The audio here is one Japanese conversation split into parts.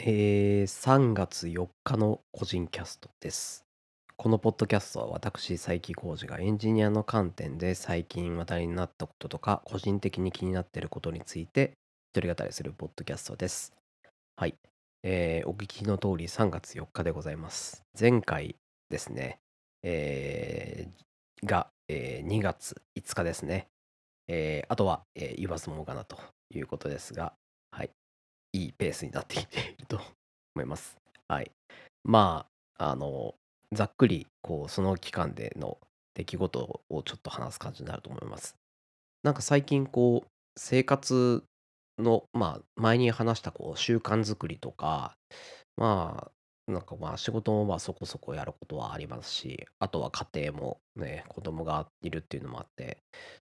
えー、3月4日の個人キャストです。このポッドキャストは私、佐伯浩二がエンジニアの観点で最近話題になったこととか、個人的に気になっていることについて一人語りするポッドキャストです。はい。えー、お聞きの通り3月4日でございます。前回ですね、えー、が、えー、2月5日ですね。えー、あとは、えー、言わずもがなということですが、い。いペースになってきていると 思います。はい。まあ、あの、ざっくり、こう、その期間での出来事をちょっと話す感じになると思います。なんか最近、こう、生活の、まあ、前に話したこう習慣づくりとか、まあ、なんかまあ仕事もまあそこそこやることはありますし、あとは家庭もね、子供がいるっていうのもあって、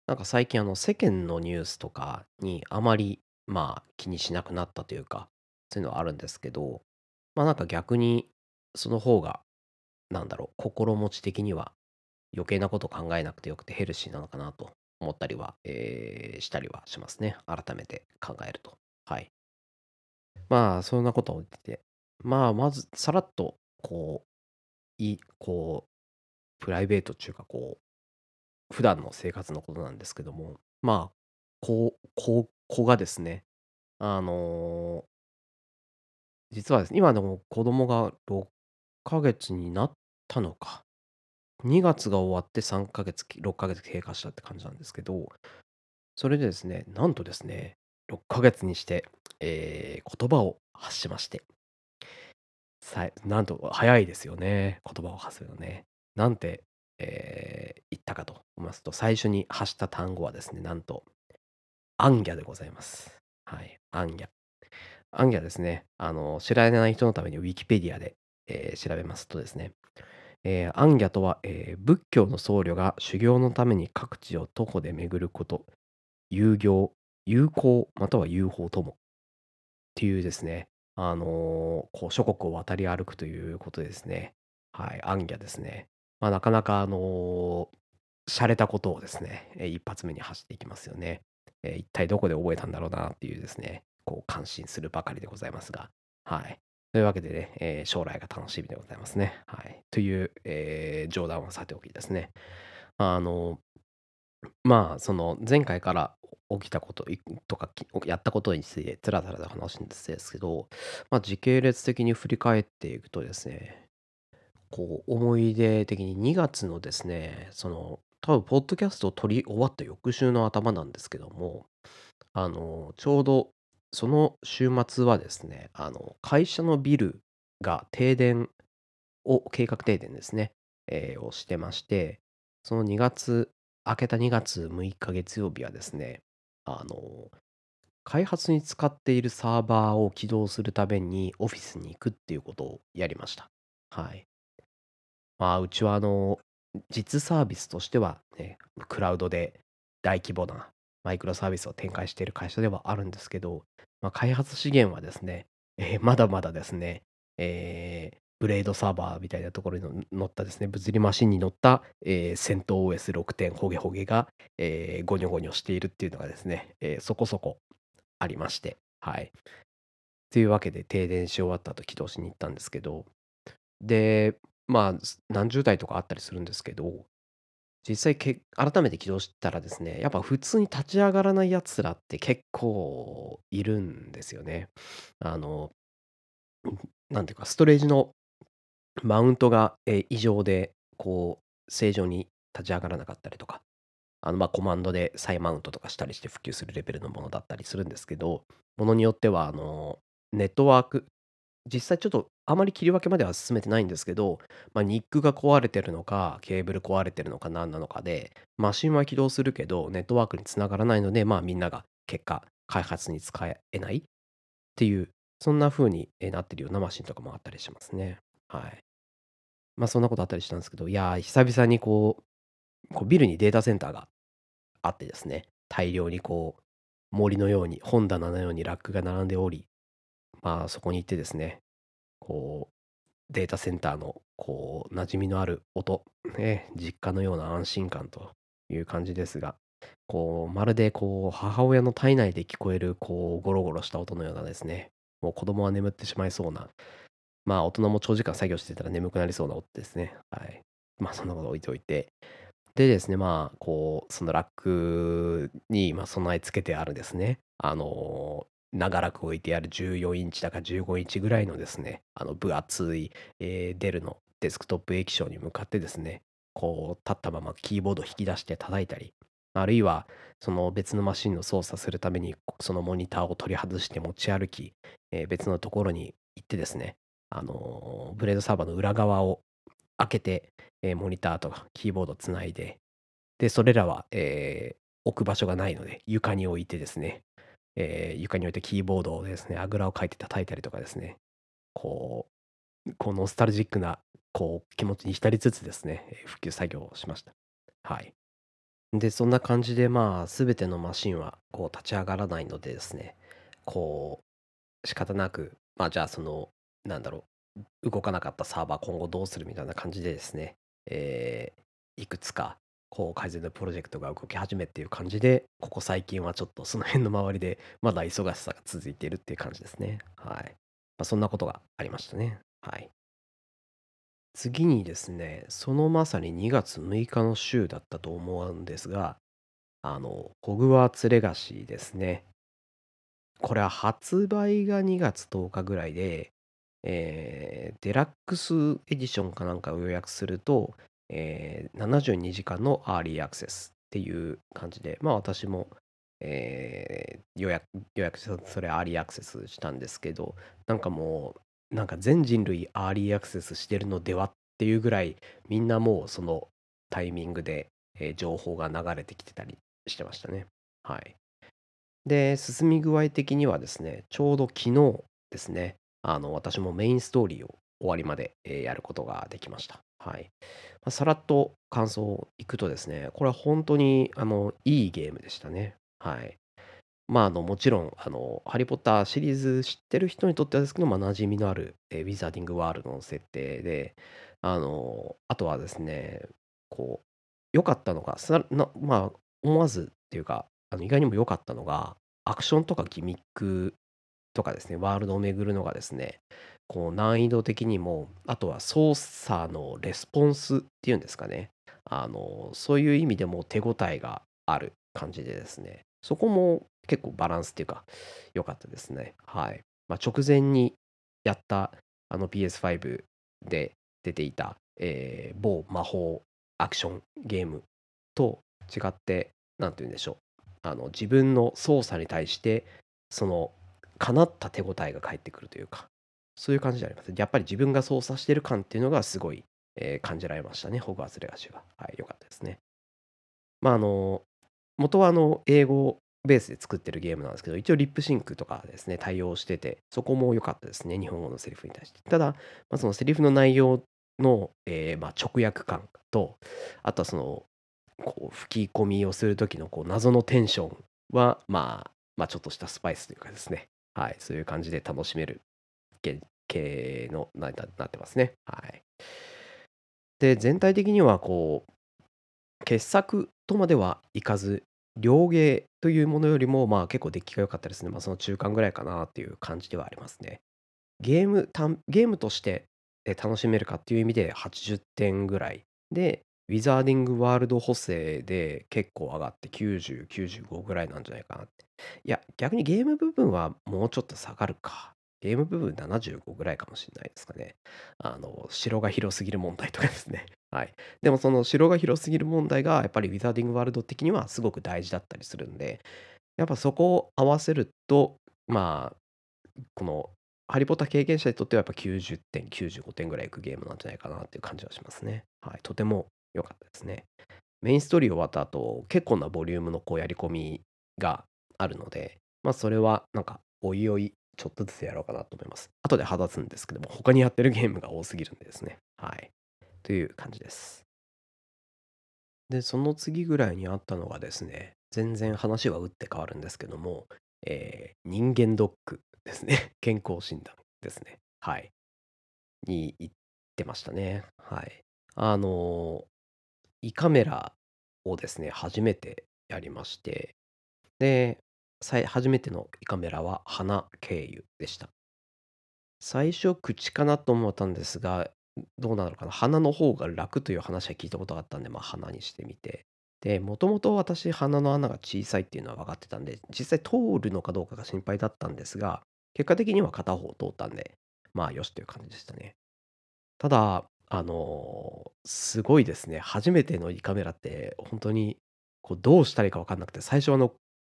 なんか最近あの世間のニュースとかにあまりまあ気にしなくなったというか、そういうのはあるんですけど、まあなんか逆にその方が、なんだろう、心持ち的には余計なこと考えなくてよくてヘルシーなのかなと思ったりは、えーしたりはしますね。改めて考えると。はい。まあそんなことを言ってて、まあまずさらっと、こう、いこう、プライベートっていうかこう、普段の生活のことなんですけども、まあ、こう、こう、子がですね、あの、実はですね、今でも子供が6ヶ月になったのか。2月が終わって3ヶ月、6ヶ月経過したって感じなんですけど、それでですね、なんとですね、6ヶ月にして、えー言葉を発しまして、さいなんと早いですよね、言葉を発するのね。なんて、えー言ったかと言いますと、最初に発した単語はですね、なんと、アンギャでございます。はい、アンギャ。アンギャですね、あの、知らない人のためにウィキペディアで、えー調べますとですね、えーアンギャとは、えー仏教の僧侶が修行のために各地を徒歩で巡ること、遊行、友好、または友好ともっていうですね、あのーこう諸国を渡り歩くということですね。はい、アンギャですね。まあ、なかなか、あのー洒落たことをですね、えー一発目に走っていきますよね。えー一体どこで覚えたんだろうなっていうですね、こう感心するばかりでございますが、はい。というわけでね、えー将来が楽しみでございますね。はい。という、えー冗談はさておきですね。あの、まあ、その前回から起きたこととか、やったことについてつらつらと話すんですけど、まあ、時系列的に振り返っていくとですね、こう思い出的に2月のですね、その多分ポッドキャストを撮り終わった翌週の頭なんですけども、あの、ちょうどその週末はですね、あの、会社のビルが停電を、計画停電ですね、えーをしてまして、その2月、明けた2月6日月曜日はですね、あの、開発に使っているサーバーを起動するためにオフィスに行くっていうことをやりました。はい。まあ、うちはあの、実サービスとしてはね、クラウドで大規模なマイクロサービスを展開している会社ではあるんですけど、まあ、開発資源はですね、えーまだまだですね、えーブレードサーバーみたいなところに乗ったですね、物理マシンに乗った、えー、戦闘 OS6 点ホゲホゲが、えーゴニョゴニョしているっていうのがですね、えーそこそこありまして、はい。というわけで停電し終わった後起動しに行ったんですけど、で、まあ、何十台とかあったりするんですけど、実際け改めて起動したらですね、やっぱ普通に立ち上がらないやつらって結構いるんですよね。あの、なんていうか、ストレージのマウントが、異常で、こう、正常に立ち上がらなかったりとか、あの、ま、コマンドで再マウントとかしたりして普及するレベルのものだったりするんですけど、ものによっては、あの、ネットワーク実際ちょっとあまり切り分けまでは進めてないんですけど、まあ、ニックが壊れてるのか、ケーブル壊れてるのか何なのかで、マシンは起動するけど、ネットワークにつながらないので、まあみんなが結果、開発に使えないっていう、そんな風になってるようなマシンとかもあったりしますね。はい。まあそんなことあったりしたんですけど、いやー、久々にこう、こうビルにデータセンターがあってですね、大量にこう、森のように、本棚のようにラックが並んでおり、まあそこに行ってですね、こう、データセンターの、こう、馴染みのある音、ね、実家のような安心感という感じですが、こう、まるでこう、母親の体内で聞こえる、こう、ゴロゴロした音のようなですね、もう子供は眠ってしまいそうな、まあ大人も長時間作業してたら眠くなりそうな音ですね。はい。まあそんなこと置いておいて。でですね、まあ、こう、そのラックに、ま、備え付けてあるですね、あの、長らく置いてある14インチだか15インチぐらいのですね、あの分厚い、えーデルのデスクトップ液晶に向かってですね、こう、立ったままキーボード引き出して叩いたり、あるいは、その別のマシンの操作するために、そのモニターを取り外して持ち歩き、えー別のところに行ってですね、あのーブレードサーバーの裏側を開けて、えーモニターとかキーボードつないで、で、それらは、えー置く場所がないので、床に置いてですね、えー床に置いてキーボードをですね、あぐらをかいて叩いたりとかですね、こう、こうノスタルジックなこう気持ちに浸りつつですね、復旧作業をしました。はい。で、そんな感じで、まあ、すべてのマシンはこう立ち上がらないのでですね、こう、仕方なく、まあ、じゃあ、その、なんだろう、動かなかったサーバー今後どうするみたいな感じでですね、えーいくつか、こう、改善のプロジェクトが動き始めっていう感じで、ここ最近はちょっとその辺の周りで、まだ忙しさが続いているっていう感じですね。はい。まあ、そんなことがありましたね。はい。次にですね、そのまさに2月6日の週だったと思うんですが、あの、ホグワーツレガシーですね。これは発売が2月10日ぐらいで、えーデラックスエディションかなんかを予約すると、えー72時間のアーリーアクセスっていう感じで、まあ私も、えー予約、予約してそれアーリーアクセスしたんですけど、なんかもう、なんか全人類アーリーアクセスしてるのではっていうぐらい、みんなもうそのタイミングで、えー情報が流れてきてたりしてましたね。はい。で、進み具合的にはですね、ちょうど昨日ですね、あの、私もメインストーリーを終わりまで、えーやることができました。はい。まあさらっと感想をいくとですね、これは本当に、あの、いいゲームでしたね。はい。まあ、あの、もちろん、あの、ハリー・ポッターシリーズ知ってる人にとってはですけど、まあ、馴染みのある、えウィザーディング・ワールドの設定で、あの、あとはですね、こう、良かったのが、まあ、思わずっていうか、あの意外にも良かったのが、アクションとかギミックとかですね、ワールドを巡るのがですね、こう難易度的にも、あとは操作のレスポンスっていうんですかね、あの、そういう意味でも手応えがある感じでですね、そこも結構バランスっていうか、良かったですね。はい。まあ、直前にやったあの PS5 で出ていた、えー某魔法アクションゲームと違って、なんて言うんでしょう。あの自分の操作に対して、その、かなった手応えが返ってくるというか、そういう感じであります。やっぱり自分が操作してる感っていうのがすごい、えー感じられましたね、ホグワーツレガシーが。はい、良かったですね。まあ、あの、元はあの、英語ベースで作ってるゲームなんですけど、一応リップシンクとかですね、対応してて、そこも良かったですね、日本語のセリフに対して。ただ、まあ、そのセリフの内容の、えーまあ、直訳感と、あとはその、こう吹き込みをする時のこう謎のテンションは、まあ、まあ、ちょっとしたスパイスというかですね、はい、そういう感じで楽しめる系系のなななってますね。はい。で、全体的にはこう、傑作とまではいかず、両芸というものよりも、まあ結構出来が良かったですね。まあその中間ぐらいかなっていう感じではありますね。ゲーム、ゲームとして楽しめるかっていう意味で80点ぐらい。で、ウィザーディングワールド補正で結構上がって90、95ぐらいなんじゃないかなって。いや、逆にゲーム部分はもうちょっと下がるか。ゲーム部分75ぐらいかもしれないですかね。あの、城が広すぎる問題とかですね。はい。でもその城が広すぎる問題がやっぱりウィザーディングワールド的にはすごく大事だったりするんで、やっぱそこを合わせると、まあ、このハリポタ経験者にとってはやっぱ90点、95点ぐらいいくゲームなんじゃないかなっていう感じはしますね。はい。とても良かったですね。メインストーリー終わった後、結構なボリュームのこうやり込みがあるので、まあそれはなんかおいおいちょっとずつやろうかなと思います。後で話すんですけども、他にやってるゲームが多すぎるんでですね。はい。という感じです。で、その次ぐらいにあったのがですね、全然話は打って変わるんですけども、えー人間ドックですね。健康診断ですね。はい。に行ってましたね。はい。あの、胃カメラをですね、初めてやりまして、で、さい初めての胃カメラは鼻経由でした。最初口かなと思ったんですが、どうなのかな、鼻の方が楽という話は聞いたことがあったんで、ま、鼻にしてみて。で、もともと私鼻の穴が小さいっていうのは分かってたんで、実際通るのかどうかが心配だったんですが、結果的には片方通ったんで、まあ、よしという感じでしたね。ただ、あの、すごいですね。初めての胃カメラってほんとに、こうどうしたらいいか分かんなくて、最初あの、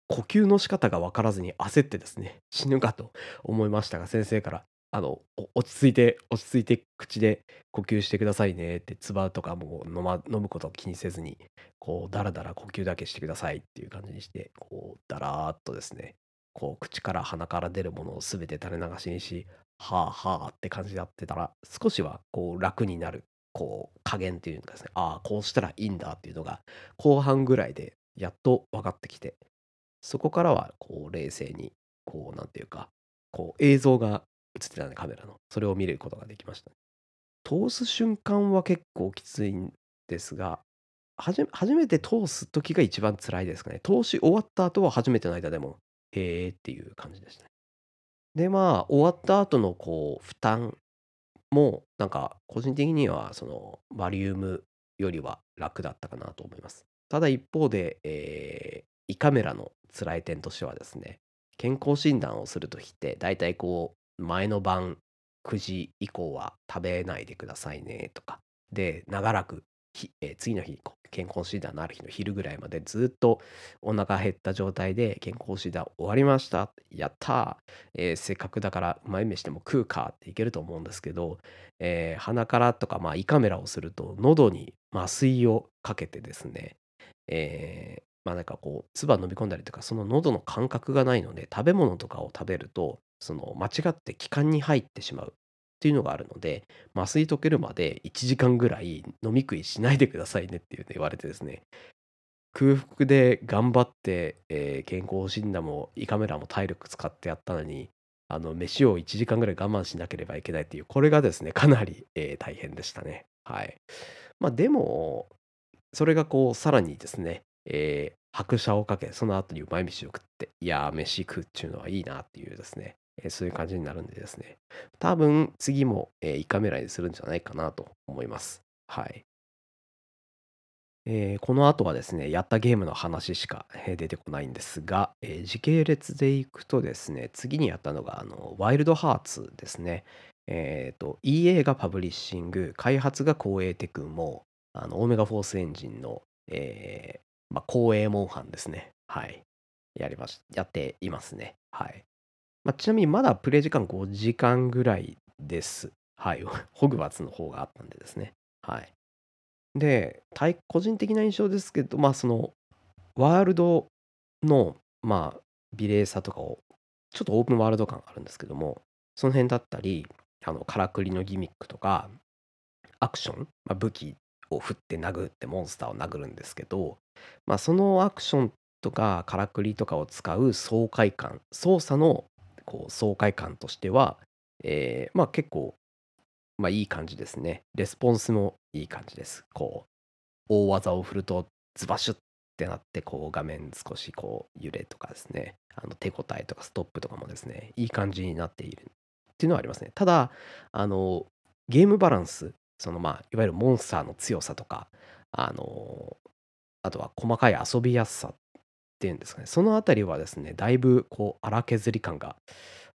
呼吸の仕方が分からずに焦ってですね、死ぬかと思いましたが、先生からあの、落ち着いて落ち着いて口で呼吸してくださいねって、唾とかも飲ま飲むことを気にせずに、こうダラダラ呼吸だけしてくださいっていう感じにして、こうだらーっとですね、こう口から鼻から出るものを全て垂れ流しにし、はあはあって感じでやってたら、少しはこう楽になる、こう加減っていうかですね、ああ、こうしたらいいんだっていうのが、後半ぐらいでやっと分かってきて、そこからはこう冷静に、こうなんていうか、こう映像が映ってたんで、カメラの。それを見ることができました。通す瞬間は結構きついんですが、はじ初めて通す時が一番辛いですかね。通し終わった後は初めての間でも、へえっていう感じでしたね。で、まあ、終わった後のこう負担も、なんか個人的にはそのバリウムよりは楽だったかなと思います。ただ一方で、えー胃カメラの辛い点としてはですね、健康診断をする時って、だいたいこう、前の晩9時以降は食べないでくださいねとか、で、長らく、えー次の日、健康診断のある日の昼ぐらいまでずっとお腹減った状態で健康診断終わりました。やったー、えーせっかくだからうまい飯でも食うかっていけると思うんですけど、えー鼻からとか、まあ、胃カメラをすると喉に麻酔をかけてですね、えまあ、なんかこう唾飲み込んだりとか、その喉の感覚がないので、食べ物とかを食べると、その間違って気管に入ってしまうっていうのがあるので、麻酔溶けるまで1時間ぐらい飲み食いしないでくださいねっていうね言われてですね、空腹で頑張って、えー健康診断も胃カメラも体力使ってやったのに、あの飯を1時間ぐらい我慢しなければいけないっていう、これがですね、かなり、えー大変でしたね。はい。まあでも、それがこう、さらにですね、えー拍車をかけ、その後にうまい飯を食って、いやー、飯食うっていうのはいいなっていうですね、えーそういう感じになるんでですね、多分次も、えー胃カメラにするんじゃないかなと思います。はい。えーこの後はですね、やったゲームの話しか、えー出てこないんですが、えー時系列でいくとですね、次にやったのが、あの、ワイルドハーツですね。えっと、EA がパブリッシング、開発が光栄テクモ、あの、オメガフォースエンジンの、えーまあ、光栄モンハンですね。はい。やりましやっていますね。はい。まあ、ちなみにまだプレイ時間5時間ぐらいです。はい。ホグワーツの方があったんでですね。はい。で、対個人的な印象ですけど、まあ、その、ワールドの、まあ、美麗さとかを、ちょっとオープンワールド感あるんですけども、その辺だったり、あの、からくりのギミックとか、アクション、まあ、武器を振って殴ってモンスターを殴るんですけど、まあ、そのアクションとかからくりとかを使う爽快感、操作のこう爽快感としては、えーまあ結構、まあいい感じですね。レスポンスもいい感じです。こう、大技を振るとズバシュッってなって、こう画面少しこう揺れとかですね、あの手応えとかストップとかもですね、いい感じになっているっていうのはありますね。ただ、あの、ゲームバランス、そのまあ、いわゆるモンスターの強さとか、あの、あとは細かい遊びやすさっていうんですかね、そのあたりはですね、だいぶこう荒削り感が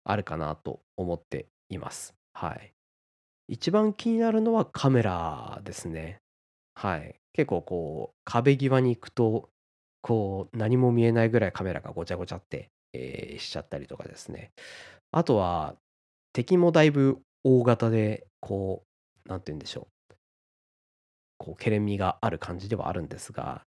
あるかなと思っています。はい。一番気になるのはカメラですね。はい。結構こう、壁際に行くと、こう、何も見えないぐらいカメラがごちゃごちゃって、えーしちゃったりとかですね。あとは、敵もだいぶ大型で、こう、なんて言うんでしょう。こう、けれみがある感じではあるんですが、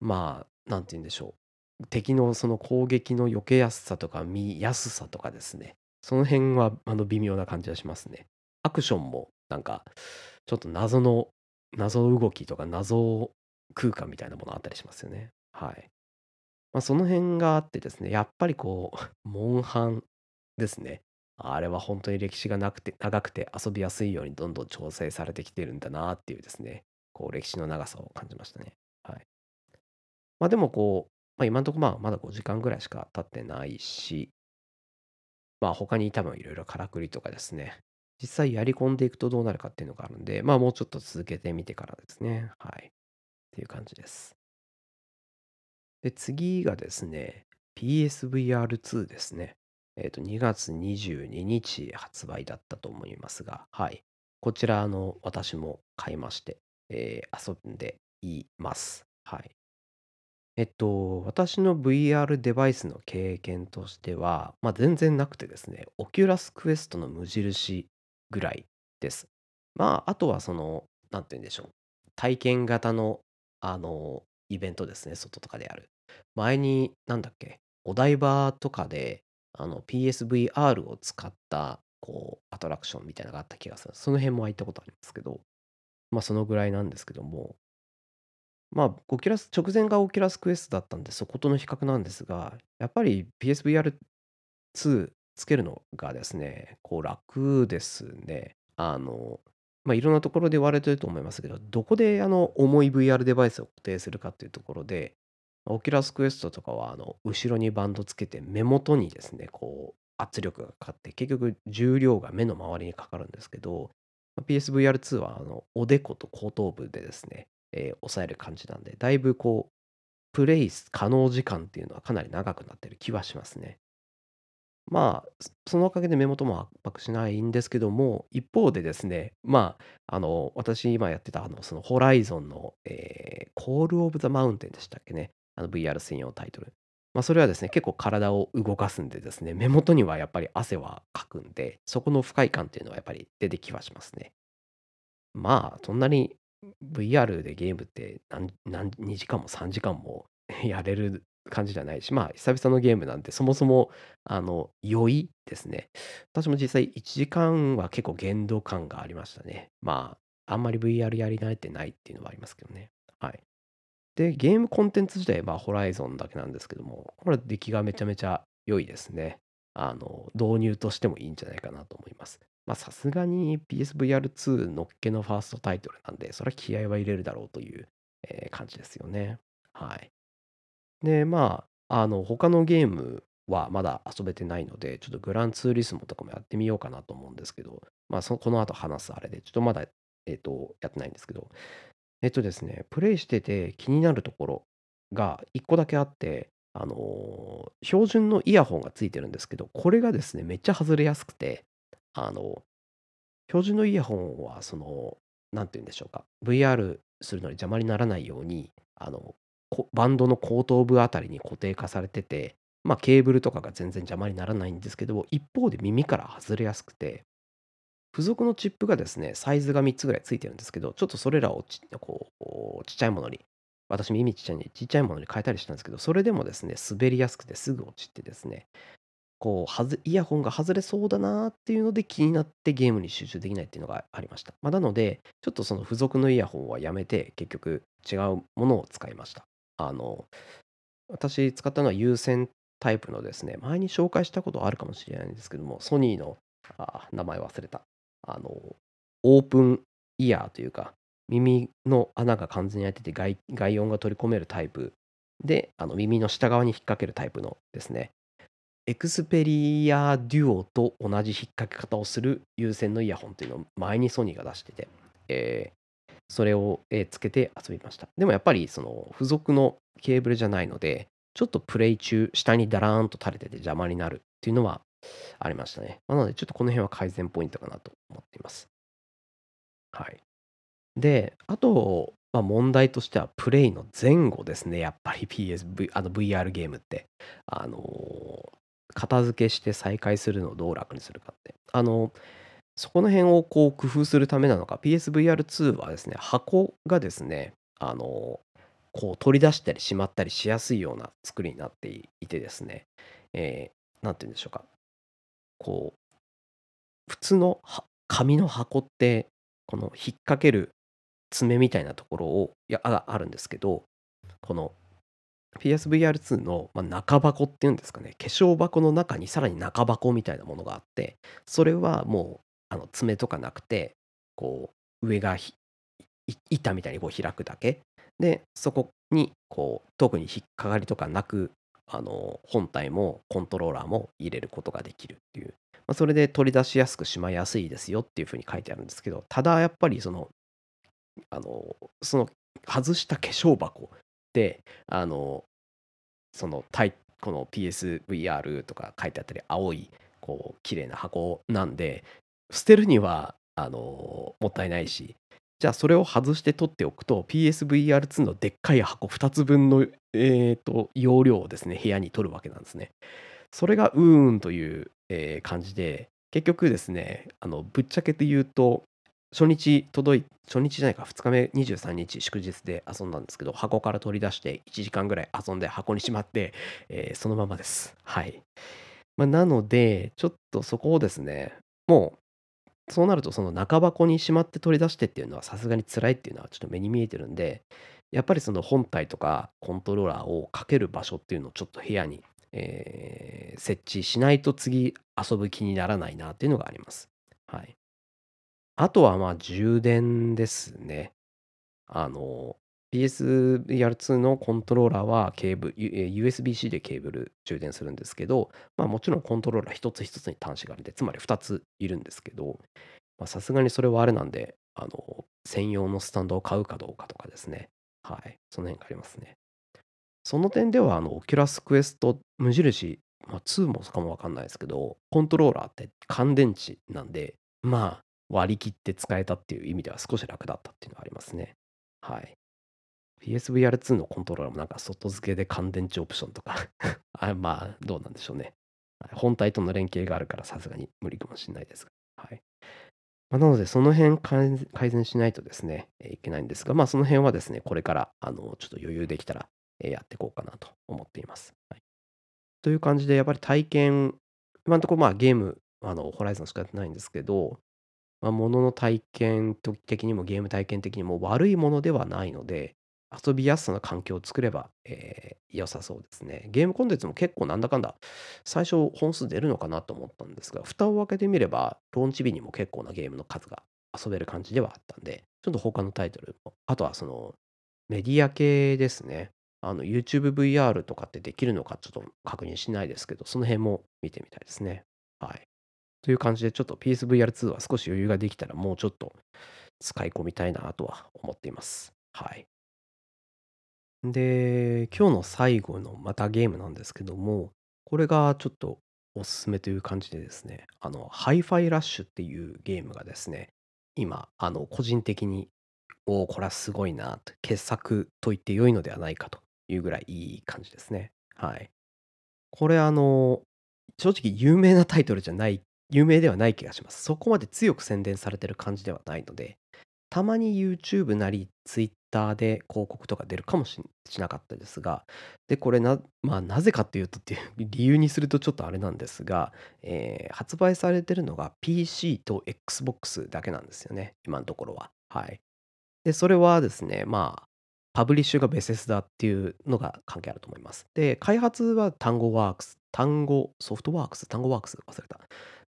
まあ、なんて言うんでしょう。敵のその攻撃の避けやすさとか見やすさとかですね。その辺はあの微妙な感じがしますね。アクションもなんかちょっと謎の謎動きとか謎空間みたいなものあったりしますよね。はい。まあ、その辺があってですね、やっぱりこう、モンハンですね。あれは本当に歴史がなくて長くて遊びやすいようにどんどん調整されてきてるんだなっていうですね、こう歴史の長さを感じましたね。はい。まあでもこう、まあ、今のところまあまだ5時間ぐらいしか経ってないし、まあ他に多分いろいろからくりとかですね、実際やり込んでいくとどうなるかっていうのがあるんで、まあもうちょっと続けてみてからですね。はい。っていう感じです。で、次がですね、PSVR2 ですね。えっ、と、2月22日発売だったと思いますが、はい。こちら、あの、私も買いまして、えー遊んでいます。はい。えっと、私の VR デバイスの経験としては、まあ、全然なくてですね、オキュラスクエストの無印ぐらいです。まあ、あとはその、なんて言うんでしょう。体験型の、あの、イベントですね、外とかでやる。前に、なんだっけ、お台場とかで、あの、PSVR を使った、こう、アトラクションみたいなのがあった気がする。その辺も行ったことありますけど、まあ、そのぐらいなんですけども、まあ、オキュラス、直前がオキュラスクエストだったんで、そことの比較なんですが、やっぱり PSVR2 つけるのがですね、こう楽ですね。あの、まあ、いろんなところで言われてると思いますけど、どこであの重い VR デバイスを固定するかっていうところで、オキュラスクエストとかはあの後ろにバンドつけて目元にですね、こう圧力がかかって、結局重量が目の周りにかかるんですけど、PSVR2 はあのおでこと後頭部でですね、えー抑える感じなんで、だいぶこう、プレイ可能時間っていうのはかなり長くなってる気はしますね。まあ、そのおかげで目元も圧迫しないんですけども、一方でですね、まあ、あの、私今やってたあの、そのホライゾンの、えー、コールオブザマウンテンでしたっけね。あの VR 専用タイトル。まあ、それはですね、結構体を動かすんでですね、目元にはやっぱり汗はかくんで、そこの不快感っていうのはやっぱり出てきはしますね。まあ、そんなに VR でゲームって何何2時間も3時間も やれる感じじゃないし、まあ、久々のゲームなんて、そもそも、あの、酔いですね。私も実際1時間は結構限度感がありましたね。まあ、あんまり VR やり慣れてないっていうのはありますけどね。はい。で、ゲームコンテンツ自体はホライゾンだけなんですけども、これ出来がめちゃめちゃ良いですね。あの、導入としてもいいんじゃないかなと思います。まあ、さすがに PSVR2 のっけのファーストタイトルなんで、それは気合は入れるだろうという、えー感じですよね。はい。で、まあ、あの、他のゲームはまだ遊べてないので、ちょっとグランツーリスモとかもやってみようかなと思うんですけど、まあ、そこの後話すあれで、ちょっとまだ、えっと、やってないんですけど、えっとですね、プレイしてて気になるところが1個だけあって、あの、標準のイヤホンがついてるんですけど、これがですね、めっちゃ外れやすくて、あの、標準のイヤホンは、その、なんて言うんでしょうか、VR するのに邪魔にならないように、あの、こバンドの後頭部あたりに固定化されてて、まあ、ケーブルとかが全然邪魔にならないんですけど、一方で耳から外れやすくて、付属のチップがですね、サイズが3つぐらいついてるんですけど、ちょっとそれらをちこうちっちゃいものに、私耳ちっちゃいんでちっちゃいものに変えたりしたんですけど、それでもですね、滑りやすくてすぐ落ちてですね、こうはずイヤホンが外れそうだなっていうので気になってゲームに集中できないっていうのがありました。まあ、なので、ちょっとその付属のイヤホンはやめて、結局違うものを使いました。あの、私使ったのは有線タイプのですね、前に紹介したことあるかもしれないんですけども、ソニーの、あ、名前忘れた。あの、オープンイヤーというか、耳の穴が完全に開いてて外外音が取り込めるタイプで、あの耳の下側に引っ掛けるタイプのですね、エクスペリアデュオと同じ引っ掛け方をする有線のイヤホンというのを前にソニーが出してて、えー、それを、えー、つけて遊びました。でもやっぱりその付属のケーブルじゃないので、ちょっとプレイ中、下にダラーンと垂れてて邪魔になるっていうのはありましたね。なので、ちょっとこの辺は改善ポイントかなと思っています。はい。で、あと、まあ、問題としては、プレイの前後ですね。やっぱり PSV、あの VR ゲームって。あのー片付けして再開するのをどう楽にするかって。あの、そこの辺をこう工夫するためなのか、PSVR2 はですね、箱がですね、あの、こう取り出したりしまったりしやすいような作りになっていてですね、えー、なんて言うんでしょうか。こう、普通の紙の箱って、この引っ掛ける爪みたいなところを、いや、あるんですけど、この PSVR2 の、ま、中箱っていうんですかね。化粧箱の中にさらに中箱みたいなものがあってそれはもうあの爪とかなくてこう上が板みたいにこう開くだけ。でそこにこう特に引っかかりとかなくあの本体もコントローラーも入れることができるっていう。ま、それで取り出しやすくしまいやすいですよっていう風に書いてあるんですけど、ただやっぱりそのあの、その外した化粧箱で、あの、そのタイこの PSVR とか書いてあったり、青いこう綺麗な箱なんで、捨てるにはあの、もったいないし、じゃあそれを外して取っておくと、PSVR2 のでっかい箱2つ分の、えっと、容量をですね、部屋に取るわけなんですね。それがうーんという、え、感じで、結局ですね、あの、ぶっちゃけて言うと、初日届い初日じゃないか、2日目、23日祝日で遊んだんですけど、箱から取り出して1時間ぐらい遊んで箱にしまって、え、そのままです。はい。ま、なので、ちょっとそこをですね、もう、そうなるとその中箱にしまって取り出してっていうのはさすがに辛いっていうのはちょっと目に見えてるんで、やっぱりその本体とかコントローラーをかける場所っていうのをちょっと部屋に、え、設置しないと次遊ぶ気にならないなっていうのがあります。はい。あとは、まあ、充電ですね。あの、PSVR2 のコントローラーはケーブゆえ、USB-C でケーブル充電するんですけど、まあ、もちろんコントローラー一つ一つに端子があるんで、つまり2ついるんですけど、さすがにそれはあれなんで、あの、専用のスタンドを買うかどうかとかですね。はい、その辺がありますね。その点では、あの、Oculus Quest 無印、まあ、2もかもわかんないですけど、コントローラーって乾電池なんで、まあ、割り切って使えたっていう意味では少し楽だったっていうのはありますね。はい。PSVR2 のコントローラーもなんか外付けで乾電池オプションとか あ、まあ、どうなんでしょうね。本体との連携があるからさすがに無理かもしんないですが、はい。ま、なのでその辺改善しないとですね、え、いけないんですが、まあ、その辺はですね、これからあの、ちょっと余裕できたら、え、やっていこうかなと思っています。はい。という感じでやっぱり体験今のとこ、まあ、ゲーム、あの、ホライゾンしかやってないんですけど、ま、ものの体験的にもゲーム体験的にも悪いものではないので、遊びやすさな環境を作れば、え、良さそうですね。ゲームコンテンツも結構なんだかんだ、最初本数出るのかなと思ったんですが、蓋を開けてみれば、ローンチ日にも結構なゲームの数が遊べる感じではあったんで、ちょっと他のタイトルも、あとはその、メディア系ですね。あの、YouTube VR とかってできるのかちょっと確認しないですけど、その辺も見てみたいですね。はい。という感じで、ちょっと PSVR2 は少し余裕ができたら、もうちょっと使い込みたいなとは思っています。はい。で、今日の最後のまたゲームなんですけども、これがちょっとおすすめという感じでですね、あの、Hi-Fi Rush っていうゲームがですね、今、あの、個人的に、おお、これはすごいなと、傑作と言って良いのではないかというぐらいいい感じですね。はい。これあの、正直有名なタイトルじゃない有名ではない気がします。そこまで強く宣伝されてる感じではないので、たまに YouTube なり Twitter で広告とか出るかもししなかったですが、で、これなまあ、なぜかっていうとっていう理由にするとちょっとあれなんですが、えー発売されてるのが PC と Xbox だけなんですよね、今のところは。はい。で、それはですね、まあ、パブリッシュがベセスダっていうのが関係あると思います。で、開発は単語ワークス単語ソフトワークス単語ワークス忘れた。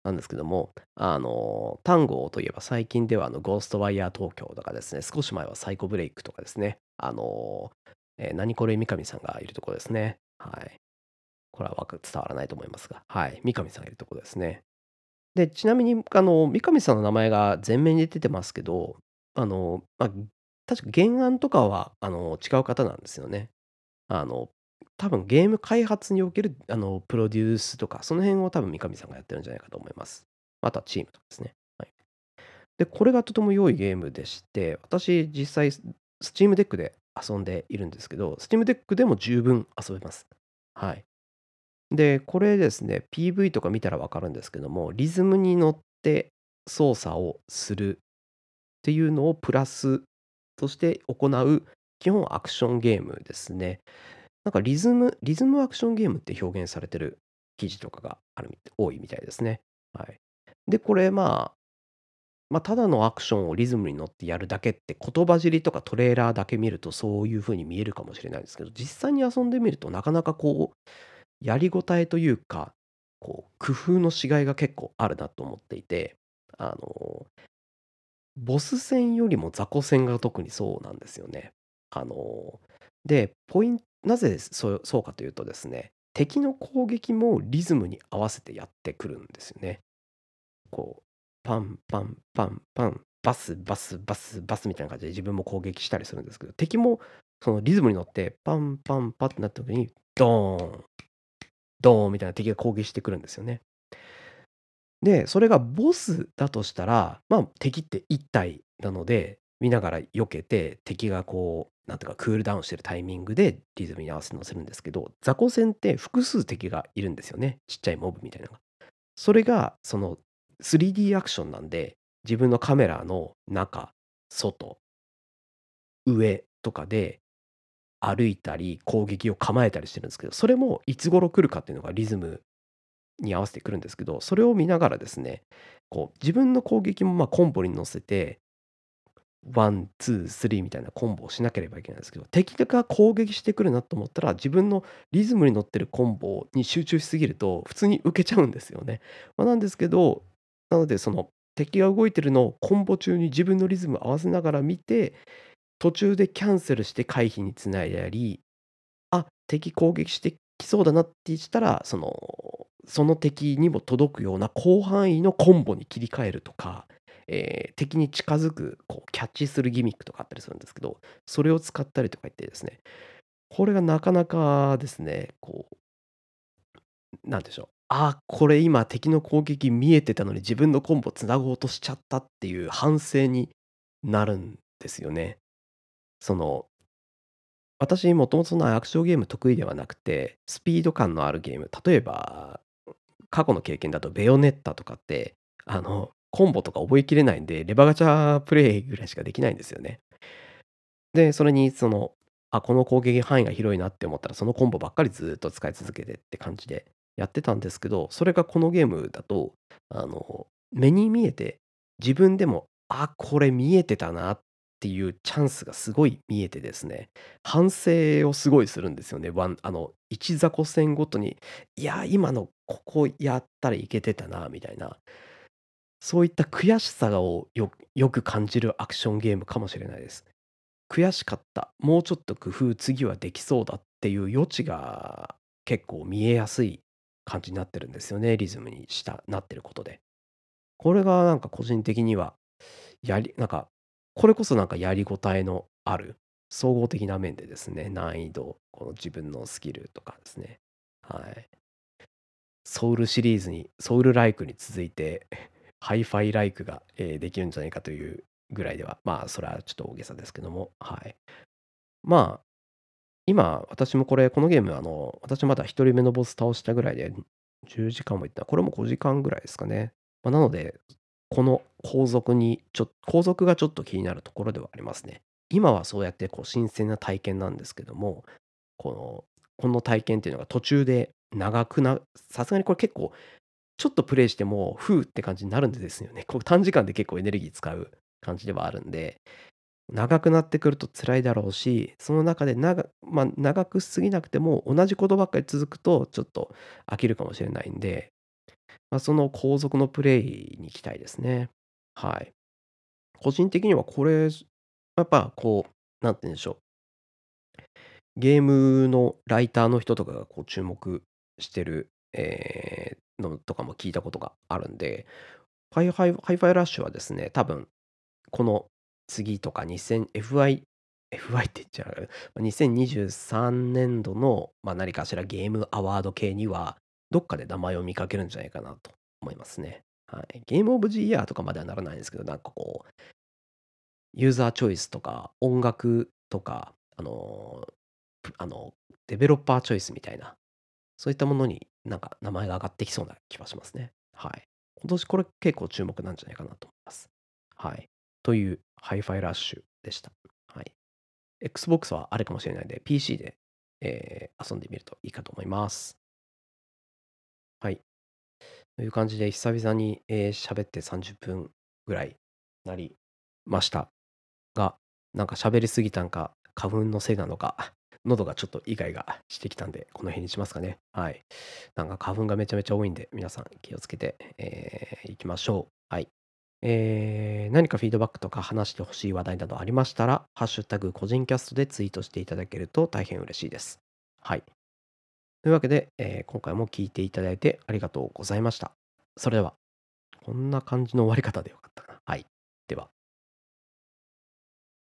なんですけども、あの、単語といえば最近ではあの、ゴーストワイヤー東京とかですね、少し前はサイコブレイクとかですね、あの、えー、何これ三上さんがいるところですね。はい。これは伝わらないと思いますが、はい。三上さんがいるところですね。で、ちなみに、あの、三上さんの名前が前面に出てますけど、あの、まあ、確か原案とかは、あの、違う方なんですよね。あの、多分ゲーム開発における、あの、プロデュースとか、その辺を多分三上さんがやってるんじゃないかと思います。あとはチームとかですね。はい。で、これがとても良いゲームでして、私実際、Steam Deck で遊んでいるんですけど、Steam Deck でも十分遊べます。はい。で、これですね、PV とか見たらわかるんですけども、リズムに乗って操作をするっていうのをプラスとして行う基本アクションゲームですね。なんかリズムリズムアクションゲームって表現されてる記事とかがある多いみたいですね。はい。で、これ、まあ、ま、ただのアクションをリズムに乗ってやるだけって言葉尻とかトレーラーだけ見るとそういう風に見えるかもしれないですけど、実際に遊んでみるとなかなかこう、やりごたえというか、こう工夫のしがいが結構あるなと思っていて、あの、ボス戦よりも雑魚戦が特にそうなんですよね。あの、で、ポインなぜそうそうかというとですね、敵の攻撃もリズムに合わせてやってくるんですよね。こう、パンパンパンパン、バスバスバスバスみたいな感じで自分も攻撃したりするんですけど、敵もそのリズムに乗ってパンパンパってなった時に、ドーン、ドーンみたいな敵が攻撃してくるんですよね。で、それがボスだとしたら、まあ、敵って1体なので、見ながら避けて、敵がこう、なんていうか、クールダウンしてるタイミングでリズムに合わせて乗せるんですけど、雑魚戦って複数敵がいるんですよね。ちっちゃいモブみたいなのが。それが、その 3D アクションなんで、自分のカメラの中、外、上とかで歩いたり、攻撃を構えたりしてるんですけど、それもいつ頃来るかっていうのがリズムに合わせてくるんですけど、それを見ながらですね、こう自分の攻撃もまあコンボに乗せて、ワン、ツー、スリーみたいなコンボをしなければいけないんですけど、敵が攻撃してくるなと思ったら、自分のリズムに乗ってるコンボに集中しすぎると、普通に受けちゃうんですよね。まあ、なんですけど、なので、その敵が動いてるのをコンボ中に自分のリズム合わせながら見て、途中でキャンセルして回避につないだり、あ、敵攻撃してきそうだなって言ったら、その、その敵にも届くような広範囲のコンボに切り替えるとか、えー敵に近づくこうキャッチするギミックとかあったりするんですけど、それを使ったりとか言ってですね、これがなかなかですね、こう、なんでしょう。あ、これ今敵の攻撃見えてたのに自分のコンボつなごうとしちゃったっていう反省になるんですよね。その、私もともとそんなアクションゲーム得意ではなくて、スピード感のあるゲーム、例えば、過去の経験だとベヨネッタとかって、あの、コンボとか覚えきれないんで、レバガチャプレイぐらいしかできないんですよね。で、それにその、あ、この攻撃範囲が広いなって思ったら、そのコンボばっかりずっと使い続けてって感じでやってたんですけど、それがこのゲームだと、あの、目に見えて、自分でも、あ、これ見えてたなっていうチャンスがすごい見えてですね、反省をすごいするんですよね。ワンあの、1雑魚戦ごとに、いや、今のここやったらいけてたなみたいな、そういった悔しさをよく感じるアクションゲームかもしれないです。悔しかった、もうちょっと工夫次はできそうだっていう余地が結構見えやすい感じになってるんですよね、リズムにしたなってることで。これがなんか個人的には、やりなんか、これこそなんかやりごたえのある、総合的な面でですね、難易度、この自分のスキルとかですね。はい。ソウルシリーズに、ソウルライクに続いて、ハイファイライクが、えーできるんじゃないかというぐらいでは、まあ、それはちょっと大げさですけども、はい。まあ、今、私もこれ、このゲーム、あの、私まだ1人目のボス倒したぐらいで、10時間もいった。これも5時間ぐらいですかね。まあ、なので、この後続に、ちょ後続がちょっと気になるところではありますね。今はそうやってこう新鮮な体験なんですけども、この、この体験っていうのが途中で長くな、さすがにこれ結構、ちょっとプレイしても、ふうって感じになるんですよね。こう短時間で結構エネルギー使う感じではあるんで、長くなってくると辛いだろうし、その中で長,、まあ、長く過ぎなくても同じことばっかり続くとちょっと飽きるかもしれないんで、まあ、その後続のプレイに行きたいですね。はい。個人的にはこれ、やっぱこう、なんて言うんでしょう。ゲームのライターの人とかがこう注目してる、えーのとかも聞いたことがあるんで、ハイファイハイファイラッシュはですね、多分この次とか2000 FI、FI って言っちゃう。2023年度の、まあ、何かしらゲームアワード系には、どっかで名前を見かけるんじゃないかなと思いますね。はい、ゲームオブジイヤーとかまではならないんですけど、なんかこう、ユーザーチョイスとか、音楽とか、あの、あの、デベロッパーチョイスみたいな、そういったものになんか名前が上がってきそうな気はしますね。はい。今年これ結構注目なんじゃないかなと思います。はい。というハイファイラッシュでした。はい。Xbox はあれかもしれないので、PC で、えー遊んでみるといいかと思います。はい。という感じで、久々に喋、えーって30分ぐらいなりましたが、なんか喋りすぎたんか、花粉のせいなのか、喉がちょっとイガイガしてきたんで、この辺にしますかね。はい。なんか花粉がめちゃめちゃ多いんで、皆さん気をつけて、えーいきましょう。はい。えー何かフィードバックとか話してほしい話題などありましたら、ハッシュタグ個人キャストでツイートしていただけると大変嬉しいです。はい。というわけで、えー今回も聞いていただいてありがとうございました。それでは、こんな感じの終わり方でよかったかな。はい。